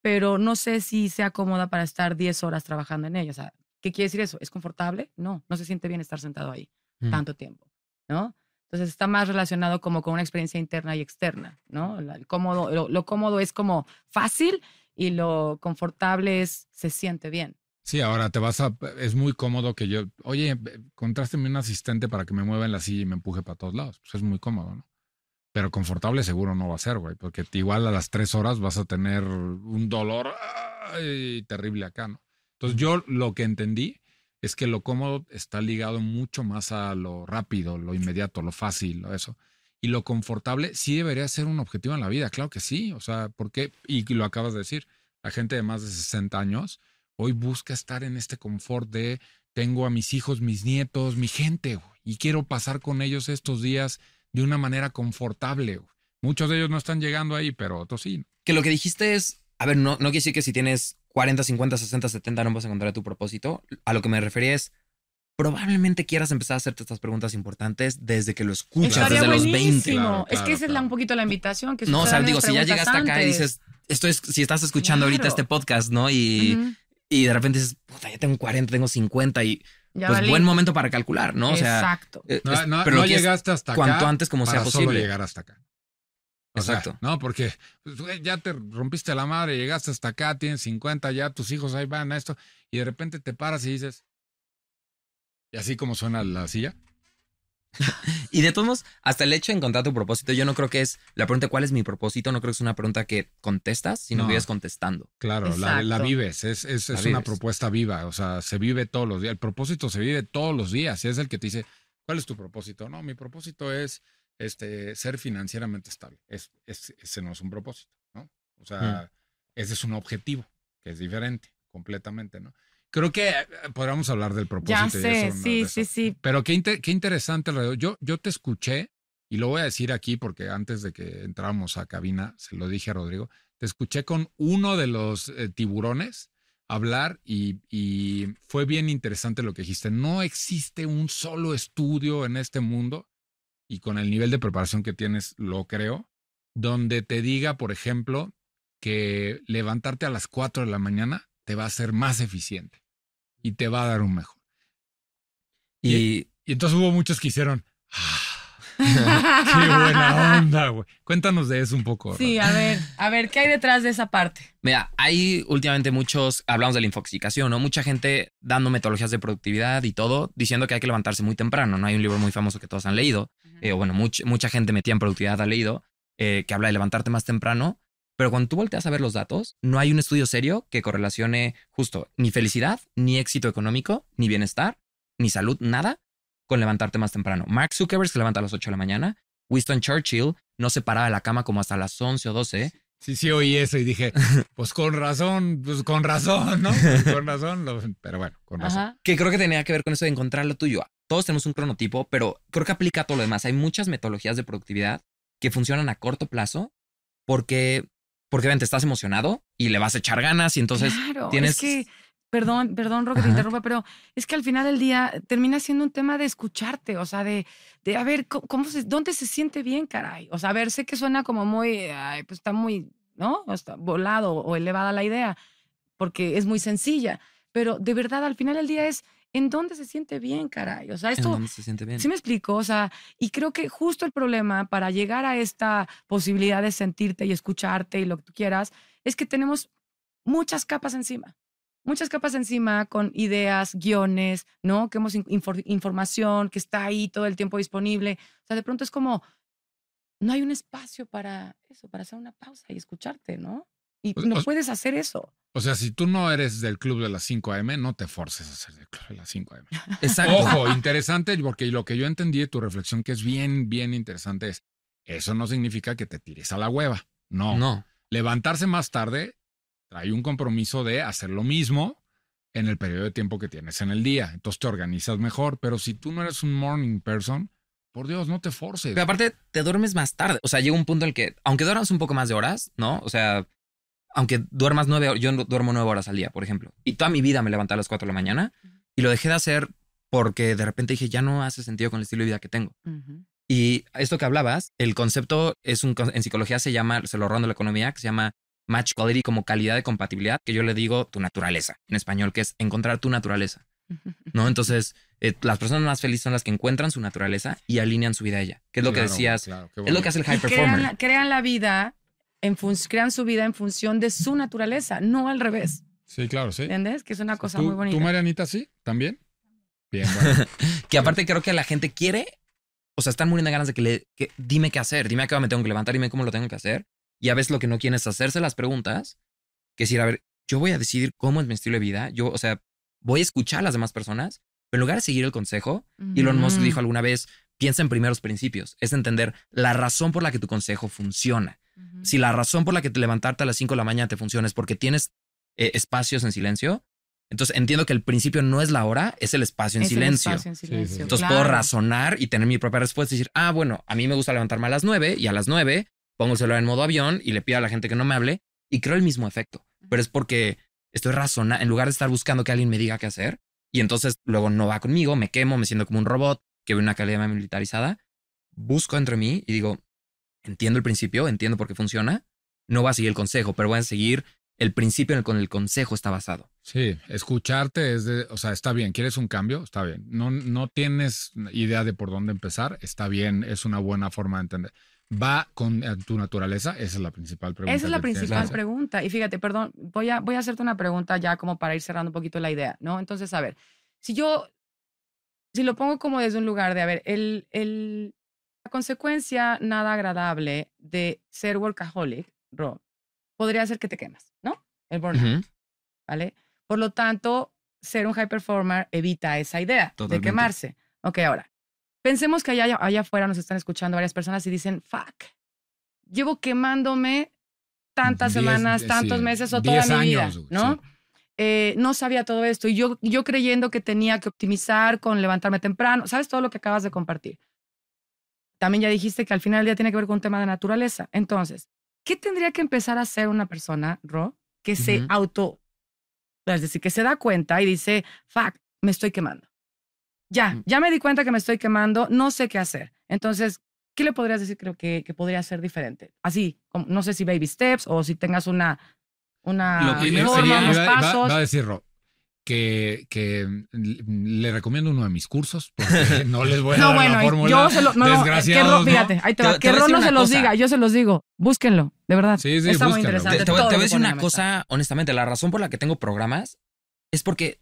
pero no sé si sea cómoda para estar 10 horas trabajando en ella. O sea, ¿qué quiere decir eso? ¿Es confortable? No, no se siente bien estar sentado ahí Mm. tanto tiempo, ¿no? Entonces está más relacionado como con una experiencia interna y externa, ¿no? La- El cómodo, lo, lo cómodo es como fácil y lo confortable es se siente bien. Sí, ahora te vas a. Es muy cómodo que yo. Oye, contrásteme un asistente para que me mueva en la silla y me empuje para todos lados. Pues es muy cómodo, ¿no? Pero confortable seguro no va a ser, güey, porque igual a las tres horas vas a tener un dolor ay, terrible acá, ¿no? Entonces yo lo que entendí es que lo cómodo está ligado mucho más a lo rápido, lo inmediato, lo fácil, eso. Y lo confortable sí debería ser un objetivo en la vida, claro que sí. O sea, porque, y lo acabas de decir, la gente de más de 60 años hoy busca estar en este confort de tengo a mis hijos, mis nietos, mi gente, y quiero pasar con ellos estos días de una manera confortable. Muchos de ellos no están llegando ahí, pero otros sí. Que lo que dijiste es, a ver, no, no quiere decir que si tienes 40, 50, 60, 70 no vas a encontrar tu propósito. A lo que me refería es, probablemente quieras empezar a hacerte estas preguntas importantes desde que lo escuchas, Estaría desde los 20. buenísimo. Claro, es que claro, esa es la- claro. un poquito la invitación. Que No, o sea, digo, si ya llegaste acá y antes. dices, esto es, si estás escuchando ahorita Claro. este podcast, ¿no? Y, Ujú, y de repente dices, puta, ya tengo 40, tengo 50 y ya pues valí. buen momento para calcular, ¿no? O sea, Exacto. eh, No, no- pero no llegaste hasta acá. cuanto antes como sea para solo posible. llegar hasta acá. O sea, Exacto. no, porque pues, ya te rompiste la madre, llegaste hasta acá, tienes 50, ya tus hijos ahí van a esto, y de repente te paras y dices, y así como suena la silla. [LAUGHS] Y de todos modos, hasta el hecho de encontrar tu propósito, yo no creo que es la pregunta ¿cuál es mi propósito? No creo que es una pregunta que contestas, sino No. que vives contestando. Claro, la, vives, es, es, La es una propuesta viva, o sea, se vive todos los días. El propósito se vive todos los días, y es el que te dice, ¿cuál es tu propósito? No, mi propósito es este, ser financieramente estable. Es, es- ese no es un propósito, ¿no? O sea, ese es un objetivo, que es diferente, completamente, ¿no? Creo que eh, podríamos hablar del propósito. Ya y sé, sí, sí, sí. Pero qué, qué interesante alrededor. Yo, yo te escuché, y lo voy a decir aquí porque antes de que entráramos a cabina, se lo dije a Rodrigo, te escuché con uno de los eh, tiburones hablar y, y fue bien interesante lo que dijiste. No existe un solo estudio en este mundo, y con el nivel de preparación que tienes, lo creo, donde te diga, por ejemplo, que levantarte a las 4 de la mañana te va a hacer más eficiente y te va a dar un mejor. Y Y entonces hubo muchos que hicieron. "Ah, [LAUGHS] ¡Qué buena onda, güey! Cuéntanos de eso un poco. Sí, a ver, a ver, ¿qué hay detrás de esa parte? mira, hay últimamente muchos, hablamos de la infoxicación, ¿no? Mucha gente dando metodologías de productividad y todo, diciendo que hay que levantarse muy temprano, ¿no? Hay un libro muy famoso que todos han leído, eh, o bueno, much- mucha gente metida en productividad ha leído, eh, que habla de levantarte más temprano, pero cuando tú volteas a ver los datos, no hay un estudio serio que correlacione justo ni felicidad, ni éxito económico, ni bienestar, ni salud, nada con levantarte más temprano. Mark Zuckerberg se levanta a las 8 de la mañana, Winston Churchill no se paraba de la cama como hasta las 11 o 12. Sí, sí, oí eso y dije, [LAUGHS] pues con razón, pues con razón, ¿no? [LAUGHS] Con razón, lo- pero bueno, con razón. Ajá. que creo que tenía que ver con eso de encontrar lo tuyo. Todos tenemos un cronotipo, pero creo que aplica a todo lo demás. Hay muchas metodologías de productividad que funcionan a corto plazo porque, porque ven, te estás emocionado y le vas a echar ganas y entonces claro, tienes- es que, perdón, perdón, Roque, te interrumpa, pero es que al final del día termina siendo un tema de escucharte, o sea, de, de a ver, ¿cómo, cómo se, ¿dónde se siente bien, caray? O sea, a ver, sé que suena como muy, ay, pues está muy, ¿no? O Está volado o elevada la idea, porque es muy sencilla, pero de verdad, al final del día es, ¿en dónde se siente bien, caray? O sea, en esto... donde se siente bien. Sí me explico, o sea, y creo que justo el problema para llegar a esta posibilidad de sentirte y escucharte y lo que tú quieras, es que tenemos muchas capas encima, muchas capas encima con ideas, guiones, ¿no? Que hemos in- infor- información que está ahí todo el tiempo disponible. O sea, de pronto es como, no hay un espacio para eso, para hacer una pausa y escucharte, ¿no? Y Pues, no o- puedes hacer eso. O sea, si tú no eres del club de las 5 AM, no te forces a ser del club de las 5 AM. [LAUGHS] Exacto. Ojo, interesante, porque lo que yo entendí de tu reflexión, que es bien, bien interesante, es, eso no significa que te tires a la hueva. No. No. Levantarse más tarde trae un compromiso de hacer lo mismo en el periodo de tiempo que tienes en el día. Entonces te organizas mejor, pero si tú no eres un morning person, por Dios, no te forces. Pero aparte, te duermes más tarde. O sea, llega un punto en el que, aunque duermas un poco más de horas, ¿no? O sea, aunque duermas nueve horas, yo duermo nueve horas al día, por ejemplo. Y toda mi vida me levanté a las cuatro de la mañana y lo dejé de hacer porque de repente dije, ya no hace sentido con el estilo de vida que tengo. Ujú. Y esto que hablabas, el concepto es un, en psicología se llama, se lo rondo la economía, que se llama match quality como calidad de compatibilidad, que yo le digo tu naturaleza en español, que es encontrar tu naturaleza, [LAUGHS] ¿no? Entonces, eh, las personas más felices son las que encuentran su naturaleza y alinean su vida a ella, que es lo que Claro, decías, claro, es lo que hace el Y high crean, performer. la- crean la vida, en fun- crean su vida en función de su naturaleza, no al revés. Sí, claro, sí. ¿Entiendes? Que es una cosa ¿Tú, muy bonita. ¿Tú, Marianita, sí? ¿También? Bien, [LAUGHS] bueno. Que aparte creo que la gente quiere, o sea, están muriendo de ganas de que le, que, dime qué hacer, dime a qué hora me tengo que levantar, dime cómo lo tengo que hacer. Y a veces lo que no quieren es hacerse las preguntas, que es ir a ver, yo voy a decidir cómo es mi estilo de vida, yo, o sea, voy a escuchar a las demás personas, pero en lugar de seguir el consejo, Elon Musk Ujú. dijo alguna vez, piensa en primeros principios, es entender la razón por la que tu consejo funciona. Si la razón por la que te levantarte a las 5 de la mañana te funciona es porque tienes eh, espacios en silencio, entonces entiendo que el principio no es la hora, es el espacio en Es el silencio. espacio en Sí, sí, silencio, sí. Entonces claro. puedo razonar y tener mi propia respuesta y decir, ah, bueno, a mí me gusta levantarme a las 9 y a las 9 pongo el celular en modo avión y le pido a la gente que no me hable y creo el mismo efecto. Pero es porque estoy razonando, en lugar de estar buscando que alguien me diga qué hacer y entonces luego no va conmigo, me quemo, me siento como un robot que ve una calidad militarizada, busco entre mí y digo, entiendo el principio, entiendo por qué funciona, no voy a seguir el consejo, pero voy a seguir el principio en el que el consejo está basado. Sí, escucharte es de, o sea, está bien, quieres un cambio, está bien. No, no tienes idea de por dónde empezar, está bien, es una buena forma de entender. Va con eh, tu naturaleza, esa es la principal pregunta. Esa es la principal pregunta. Y fíjate, perdón, voy a, voy a hacerte una pregunta ya como para ir cerrando un poquito la idea, ¿no? Entonces, a ver, si yo, si lo pongo como desde un lugar de, a ver, el, el, la consecuencia nada agradable de ser workaholic, Ro, podría ser que te quemas, ¿no? El burnout. ¿vale? Por lo tanto, ser un high performer evita esa idea Totalmente. de quemarse. Ok, ahora, pensemos que allá, allá afuera nos están escuchando varias personas y dicen, fuck, llevo quemándome tantas Diez, semanas, eh, tantos sí, meses o toda mi vida, años, ¿no? sí. Eh, no sabía todo esto y yo, yo creyendo que tenía que optimizar con levantarme temprano, ¿sabes todo lo que acabas de compartir? También ya dijiste que al final del día tiene que ver con un tema de naturaleza. Entonces, ¿qué tendría que empezar a hacer una persona, Ro, que se Ujú. auto, es decir, que se da cuenta y dice, fuck, me estoy quemando? Ya, Mm. ya me di cuenta que me estoy quemando, no sé qué hacer. Entonces, ¿qué le podrías decir creo que, que podría ser diferente? Así, como- no sé si baby steps o si tengas una, una Lo primero forma, sería- unos va, va- pasos. va a decir Ro, que, que le recomiendo uno de mis cursos porque [LAUGHS] no les voy a No, dar bueno, la fórmula. yo se lo, no, no, que Desgraciados, Ro, ¿no? fíjate, ahí te Te- va, te que a Ro no se los cosa. diga, yo se los digo, búsquenlo, de verdad. Sí, sí, Está muy búsquenlo. interesante. Te, te voy, te a decir una cosa, honestamente, la razón por la que tengo programas es porque,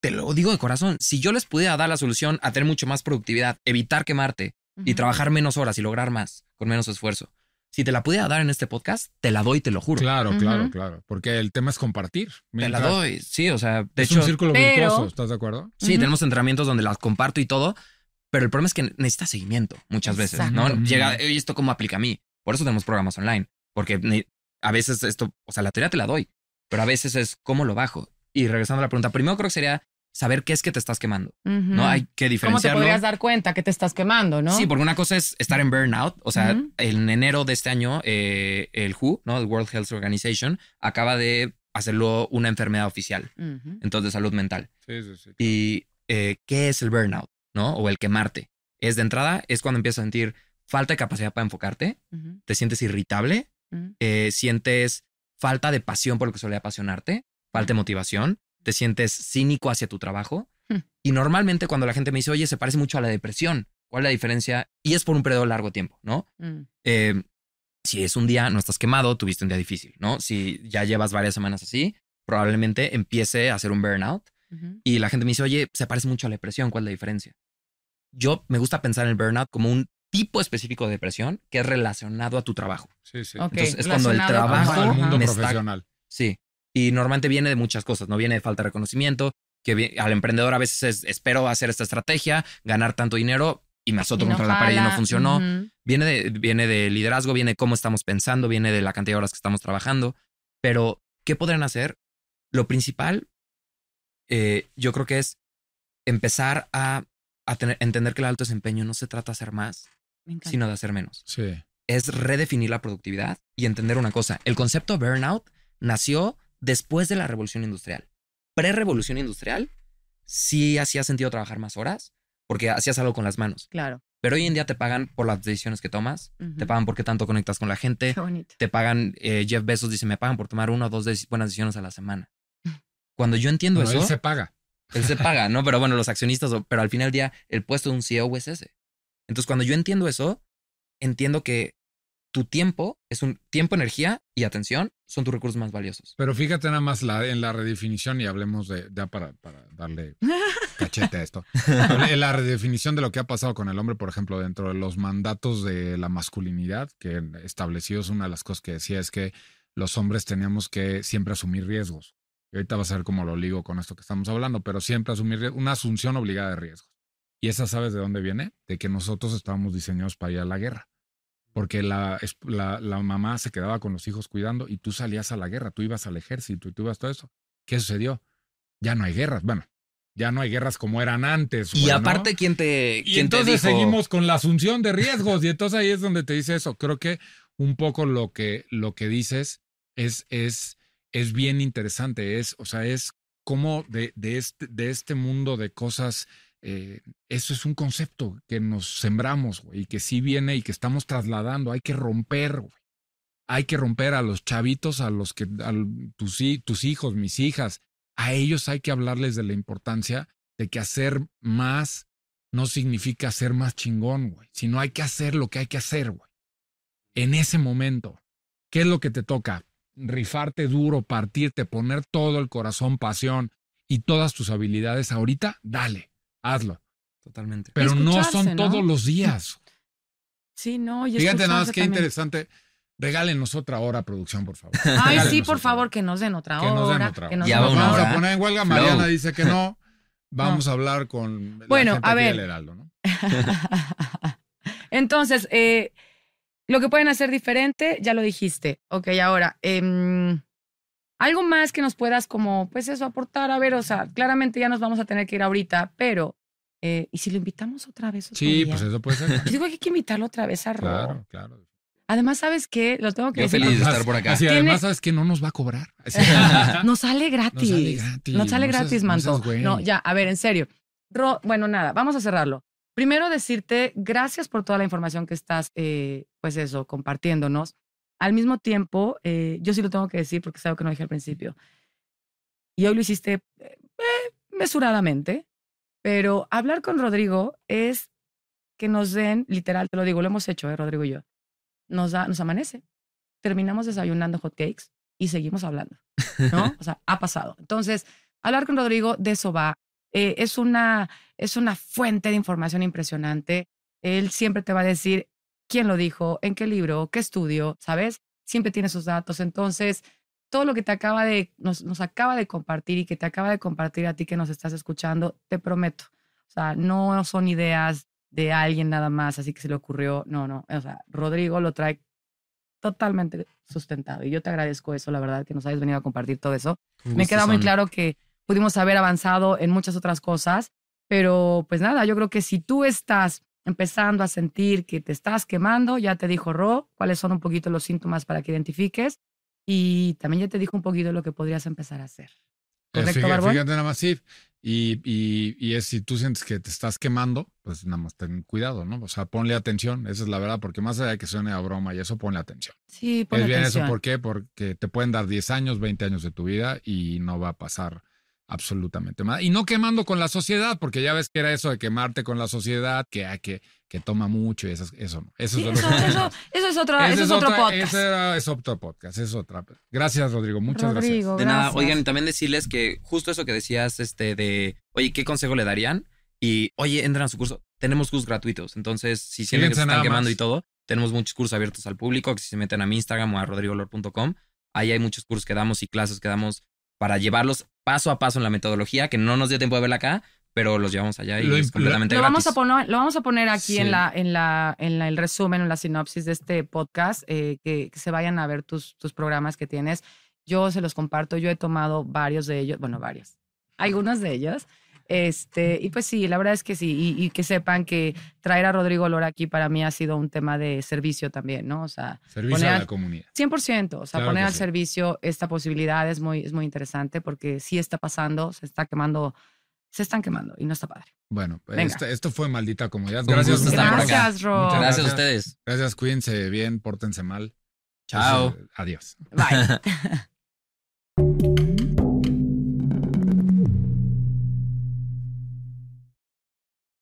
te lo digo de corazón, si yo les pudiera dar la solución a tener mucho más productividad, evitar quemarte y trabajar menos horas y lograr más con menos esfuerzo, si te la pudiera dar en este podcast, te la doy, te lo juro. Claro, claro, claro. Porque el tema es compartir. Te la doy, sí, o sea, de es hecho, un círculo pero- virtuoso, ¿estás de acuerdo? sí, tenemos entrenamientos donde las comparto y todo, pero el problema es que necesita seguimiento muchas veces, ¿no? Llega, "Oye, ¿esto cómo aplica a mí? Por eso tenemos programas online, porque a veces esto, o sea, la teoría te la doy, pero a veces es cómo lo bajo. Y regresando a la pregunta, primero creo que sería saber qué es que te estás quemando. ¿no? Hay que ¿Cómo te diferenciarlo. podrías dar cuenta que te estás quemando, no? Sí, porque una cosa es estar en burnout. O sea, en enero de este año, eh, el WHO, ¿no? El World Health Organization, acaba de hacerlo una enfermedad oficial, entonces de salud mental. Sí, sí, sí. ¿Y eh, qué es el burnout, no? O el quemarte. Es de entrada, es cuando empiezas a sentir falta de capacidad para enfocarte, te sientes irritable, eh, sientes falta de pasión por lo que solía apasionarte, falta de motivación, te sientes cínico hacia tu trabajo. Hmm. Y normalmente cuando la gente me dice, oye, se parece mucho a la depresión, ¿cuál es la diferencia? Y es por un periodo largo de tiempo, ¿no? Mm. Eh, si es un día, no estás quemado, tuviste un día difícil, ¿no? Si ya llevas varias semanas así, probablemente empiece a hacer un burnout. Y la gente me dice, oye, se parece mucho a la depresión, ¿cuál es la diferencia? Yo me gusta pensar en el burnout como un tipo específico de depresión que es relacionado a tu trabajo. Sí, sí. Entonces, es cuando el trabajo Al Ajá. mundo me está- profesional. Sí. Y normalmente viene de muchas cosas, no viene de falta de reconocimiento, que al emprendedor a veces es, espero hacer esta estrategia, ganar tanto dinero y me azoto Y no contra la pared y no funcionó. Viene de, viene de liderazgo, viene de cómo estamos pensando, viene de la cantidad de horas que estamos trabajando. Pero, ¿qué podrían hacer? Lo principal, eh, yo creo que es empezar a, a tener, entender que el alto desempeño no se trata de hacer más, sino de hacer menos. Sí. Es redefinir la productividad y entender una cosa. El concepto burnout nació después de la revolución industrial. Pre-revolución industrial sí hacía sentido trabajar más horas porque hacías algo con las manos. Claro. Pero hoy en día te pagan por las decisiones que tomas, te pagan porque tanto conectas con la gente, Qué bonito. te pagan, eh, Jeff Bezos dice, me pagan por tomar una o dos buenas decisiones a la semana. [LAUGHS] Cuando yo entiendo Bueno, eso, él se paga. él se paga, ¿no? Pero bueno, los accionistas, pero al final del día, el puesto de un CEO es ese. Entonces, cuando yo entiendo eso, entiendo que tu tiempo es un tiempo, energía y atención son tus recursos más valiosos. Pero fíjate nada más la, en la redefinición y hablemos de, ya para, para darle [LAUGHS] cachete a esto. Hable- la redefinición de lo que ha pasado con el hombre, por ejemplo, dentro de los mandatos de la masculinidad que establecidos, una de las cosas que decía es que los hombres teníamos que siempre asumir riesgos. Y ahorita vas a ver cómo lo ligo con esto que estamos hablando, pero siempre asumir una asunción obligada de riesgos. Y esa, ¿sabes de dónde viene? De que nosotros estábamos diseñados para ir a la guerra. Porque la, la, la mamá se quedaba con los hijos cuidando y tú salías a la guerra, tú ibas al ejército y tú ibas todo eso. ¿Qué sucedió? Ya no hay guerras. Bueno, ya no hay guerras como eran antes. Y aparte, ¿quién te, Y te entonces dijo? seguimos con la asunción de riesgos y entonces ahí es donde te dice eso. Creo que un poco lo que, lo que dices es, es, es bien interesante. Es, o sea, es como de, de, este, de este mundo de cosas, eh, eso es un concepto que nos sembramos y que sí viene y que estamos trasladando. Hay que romper, güey. Hay que romper a los chavitos, a los que, a tus, tus hijos, mis hijas, a ellos hay que hablarles de la importancia de que hacer más no significa ser más chingón, güey, sino hay que hacer lo que hay que hacer, güey. En ese momento, ¿qué es lo que te toca? Rifarte duro, partirte, poner todo el corazón, pasión y todas tus habilidades ahorita, dale, hazlo. Totalmente. Pero no son ¿no? todos los días. [LAUGHS] Sí, no. Y Fíjate nada más qué también. interesante. Regálenos otra hora, producción, por favor. Ay, Regálenos sí, por otra favor, hora. que nos den otra Que hora. nos den otra que hora. nos Ya den va otra una Vamos hora. a poner en huelga. Flow. Mariana dice que [LAUGHS] no. Vamos a hablar con la Bueno, gente a aquí ver. del Heraldo, ¿no? [LAUGHS] Entonces, eh, lo que pueden hacer diferente, ya lo dijiste. Ok, ahora, em, algo más que nos puedas como, pues eso, aportar. A ver, o sea, claramente ya nos vamos a tener que ir ahorita, pero, eh, ¿y si lo invitamos otra vez? otro Sí, día? pues eso puede ser. Yo digo que hay que invitarlo otra vez a Ro. Claro, claro. Además, ¿sabes qué? Lo tengo que Yo decir. feliz de estar por acá. Así, además, ¿sabes que No nos va a cobrar. [LAUGHS] Nos sale no gratis. sale gratis. Nos sale no seas- gratis, no Manto. seas güey. No, ya, a ver, en serio. Ro, bueno, nada, vamos a cerrarlo. Primero decirte gracias por toda la información que estás, eh, pues eso, compartiéndonos. Al mismo tiempo, eh, yo sí lo tengo que decir porque es algo que no dije al principio. Y hoy lo hiciste eh, mesuradamente, pero hablar con Rodrigo es que nos den, literal, te lo digo, lo hemos hecho, eh, Rodrigo y yo. Nos, da, nos amanece. Terminamos desayunando hot cakes y seguimos hablando. ¿no? [LAUGHS] O sea, ha pasado. Entonces, hablar con Rodrigo de eso va. Eh, es, una, es una fuente de información impresionante. Él siempre te va a decir quién lo dijo, en qué libro, qué estudio, ¿sabes? Siempre tiene sus datos. Entonces, todo lo que te acaba de, nos, nos acaba de compartir y que te acaba de compartir a ti que nos estás escuchando, te prometo. O sea, no son ideas de alguien nada más, así que se le ocurrió. No, no. O sea, Rodrigo lo trae totalmente sustentado. Y yo te agradezco eso, la verdad, que nos hayas venido a compartir todo eso. Un Me queda muy claro que pudimos haber avanzado en muchas otras cosas, pero pues nada, yo creo que si tú estás empezando a sentir que te estás quemando, ya te dijo Ro cuáles son un poquito los síntomas para que identifiques y también ya te dijo un poquito lo que podrías empezar a hacer. Eh, ¿Correcto, fíjate, fíjate nada más, sí. Y, y, y es si tú sientes que te estás quemando, pues nada más ten cuidado, ¿no? O sea, ponle atención, esa es la verdad, porque más allá de que suene a broma y eso, ponle atención. Sí, pon es bien atención. eso, ¿por qué? Porque te pueden dar 10 años, 20 años de tu vida y no va a pasar absolutamente nada. Y no quemando con la sociedad, porque ya ves que era eso de quemarte con la sociedad, que, hay que, que toma mucho y eso, eso no. Eso Sí, es eso, eso- eso es, otro, eso es otro otra- podcast. ese era- es otro podcast, es otra. Gracias, Rodrigo. Muchas Rodrigo, De nada, gracias. oigan, y también decirles que justo eso que decías, este, de, oye, ¿qué consejo le darían? Y, oye, entran a su curso. Tenemos cursos gratuitos, entonces, si sienten que se están quemando más. y todo, tenemos muchos cursos abiertos al público, que si se meten a mi Instagram o a rodrigolor.com, ahí hay muchos cursos que damos y clases que damos para llevarlos paso a paso en la metodología, que no nos dio tiempo de verla acá, pero los llevamos allá y Lo es imp- completamente Lo gratis. vamos, a poner, lo vamos a poner aquí Sí. en, la, en, la, en la- el resumen, en la sinopsis de este podcast, eh, que, que se vayan a ver tus, tus programas que tienes. Yo se los comparto, yo he tomado varios de ellos, bueno, varios, algunos de ellos. Este, y pues sí, la verdad es que sí, y, y que sepan que traer a Rodrigo Lora aquí para mí ha sido un tema de servicio también, ¿no? O sea, Servicio Poner a al- la comunidad. 100%, o sea, Claro poner al sí. servicio esta posibilidad es muy, es muy interesante porque sí está pasando, se está quemando se están quemando y no está padre. Bueno, pues esto, esto fue maldita comodidad. Gracias. gusto estar por acá. Gracias, Ro. Muchas Gracias a ustedes. Gracias, cuídense bien, pórtense mal. Chao. Pues, eh, adiós. Bye. [LAUGHS]